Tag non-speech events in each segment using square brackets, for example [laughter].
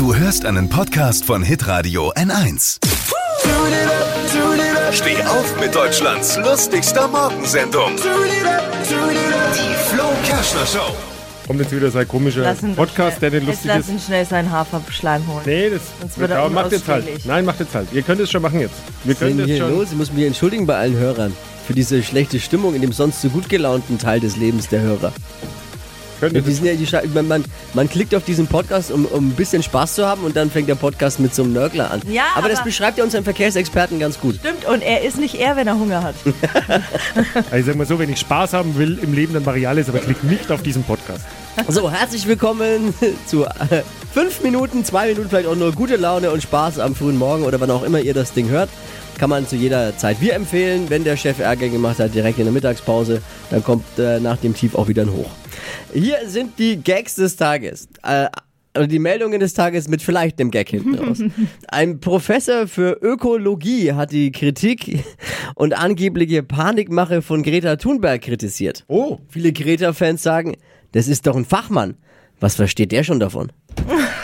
Du hörst einen Podcast von Hitradio N1. Steh auf mit Deutschlands lustigster Morgensendung. Die Flo Kerschner Show. Kommt jetzt wieder sein komischer Lass ihn doch Podcast, der schnell- lustig jetzt ist. Lass ihn schnell seinen Haferschleim holen. Nee, das Sonst wird er aber macht jetzt halt. unausstehlich. Nein, macht jetzt halt. Ihr könnt es schon machen jetzt. Wir Was ist können denn das hier schon. los? Ich muss mich entschuldigen bei allen Hörern für diese schlechte Stimmung in dem sonst so gut gelaunten Teil des Lebens der Hörer. Könnt Ja, ihr die sind ja die Scha- man, man, man klickt auf diesen Podcast, um, um ein bisschen Spaß zu haben und dann fängt der Podcast mit so einem Nörgler an. Ja, aber, das aber- beschreibt ja unseren Verkehrsexperten ganz gut. Stimmt, und er ist nicht er, wenn er Hunger hat. [laughs] also ich sag mal so, wenn ich Spaß haben will im Leben, dann mache ich alles, aber klick nicht auf diesen Podcast. So, herzlich willkommen [laughs] zu äh, fünf Minuten, zwei Minuten, vielleicht auch nur gute Laune und Spaß am frühen Morgen oder wann auch immer ihr das Ding hört. Kann man zu jeder Zeit wir empfehlen. Wenn der Chef Ärger gemacht hat, direkt in der Mittagspause, dann kommt äh, nach dem Tief auch wieder ein Hoch. Hier sind die Gags des Tages. Äh, oder die Meldungen des Tages mit vielleicht dem Gag hinten raus. [laughs] Ein Professor für Ökologie hat die Kritik und angebliche Panikmache von Greta Thunberg kritisiert. Oh. Viele Greta-Fans sagen, das ist doch ein Fachmann. Was versteht der schon davon?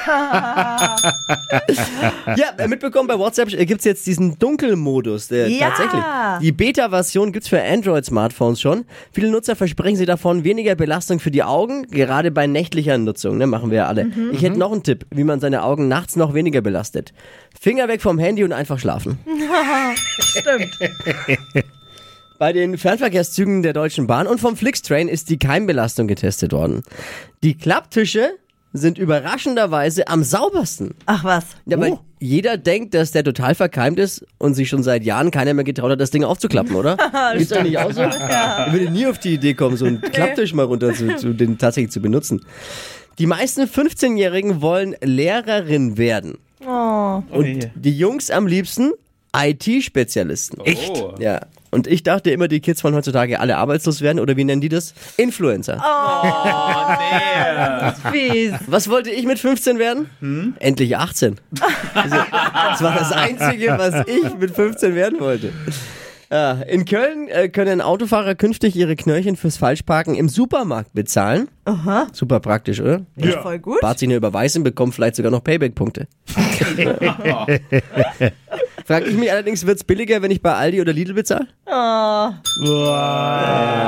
[laughs] ja, äh, mitbekommen, bei WhatsApp gibt es jetzt diesen Dunkelmodus. Der Ja. Tatsächlich. Die Beta-Version gibt's für Android-Smartphones schon. Viele Nutzer versprechen sie davon weniger Belastung für die Augen, gerade bei nächtlicher Nutzung. Ne, machen wir ja alle. Ich hätte noch einen Tipp, wie man seine Augen nachts noch weniger belastet. Finger weg vom Handy und einfach schlafen. [laughs] [laughs] Stimmt. Bei den Fernverkehrszügen der Deutschen Bahn und vom Flixtrain ist die Keimbelastung getestet worden. Die Klapptische sind überraschenderweise am saubersten. Ach was. Ja, weil jeder denkt, dass der total verkeimt ist und sich schon seit Jahren keiner mehr getraut hat, das Ding aufzuklappen, oder? [laughs] ist doch nicht auch so? Ich würde nie auf die Idee kommen, so einen Klapptisch mal runter zu, zu den tatsächlich zu benutzen. Die meisten 15-Jährigen wollen Lehrerin werden. Oh. Und die Jungs am liebsten IT-Spezialisten. Echt? Ja. Und ich dachte immer, die Kids wollen heutzutage alle arbeitslos werden oder wie nennen die das? Influencer. Fies. Was wollte ich mit 15 werden? Endlich 18. Also, das war das Einzige, was ich mit 15 werden wollte. Ja, in Köln äh, können Autofahrer künftig ihre Knöllchen fürs Falschparken im Supermarkt bezahlen. Aha. Super praktisch, oder? Ist voll gut. Bart sich eine Überweisung, bekommt vielleicht sogar noch Payback-Punkte. [laughs] [laughs] Frag ich mich allerdings, wird's billiger, wenn ich bei Aldi oder Lidl bezahle? Oh. Er war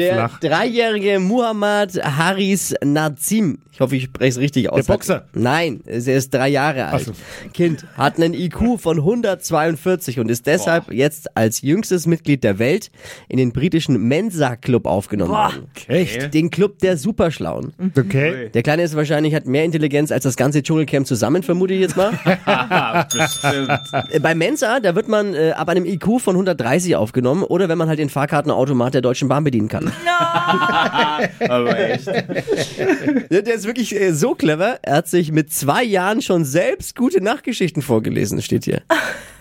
Der flach. dreijährige Muhammad Haris Nazim, ich hoffe, ich spreche es richtig aus. Der Boxer? Nein, er ist drei Jahre alt. so. Kind, hat einen IQ von 142 und ist deshalb jetzt als jüngstes Mitglied der Welt in den britischen Mensa-Club aufgenommen worden. Echt? Den Club der Superschlauen. Okay. Der Kleine ist wahrscheinlich, hat mehr Intelligenz als das ganze Dschungelcamp zusammen, vermute ich jetzt mal. [laughs] Bestimmt. Bei Mensa, da wird man äh, ab einem IQ von 130 aufgenommen oder wenn man halt den Fahrkartenautomat der Deutschen Bahn bedienen kann. Aber echt. Der der ist wirklich äh, so clever. Er hat sich mit zwei Jahren schon selbst gute Nachtgeschichten vorgelesen, steht hier. [laughs]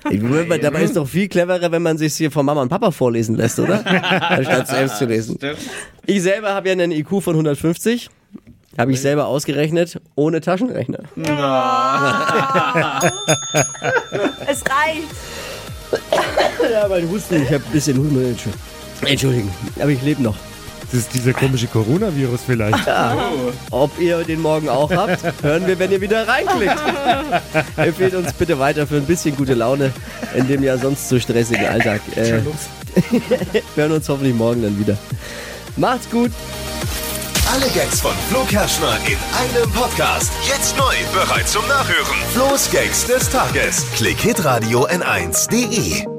Ich meine, dabei ist doch viel cleverer, wenn man sich hier von Mama und Papa vorlesen lässt, oder? [laughs] Anstatt selbst zu lesen. Stimmt. Ich selber habe ja einen IQ von 150. Habe ich selber ausgerechnet, ohne Taschenrechner. [laughs] Es reicht. Ja, mein Husten, ich habe ein bisschen Husten. Entschuldigen, aber ich lebe noch. Das ist dieser komische Coronavirus vielleicht. Ob ihr den morgen auch habt, hören wir, wenn ihr wieder reinklickt. [laughs] Empfehlt uns bitte weiter für ein bisschen gute Laune in dem ja sonst so stressigen Alltag. Äh, [laughs] hören uns hoffentlich morgen dann wieder. Macht's gut. Alle Gags von Flo Kerschner in einem Podcast. Jetzt neu, bereit zum Nachhören. Flo's Gags des Tages. Klick Hitradio N1.de.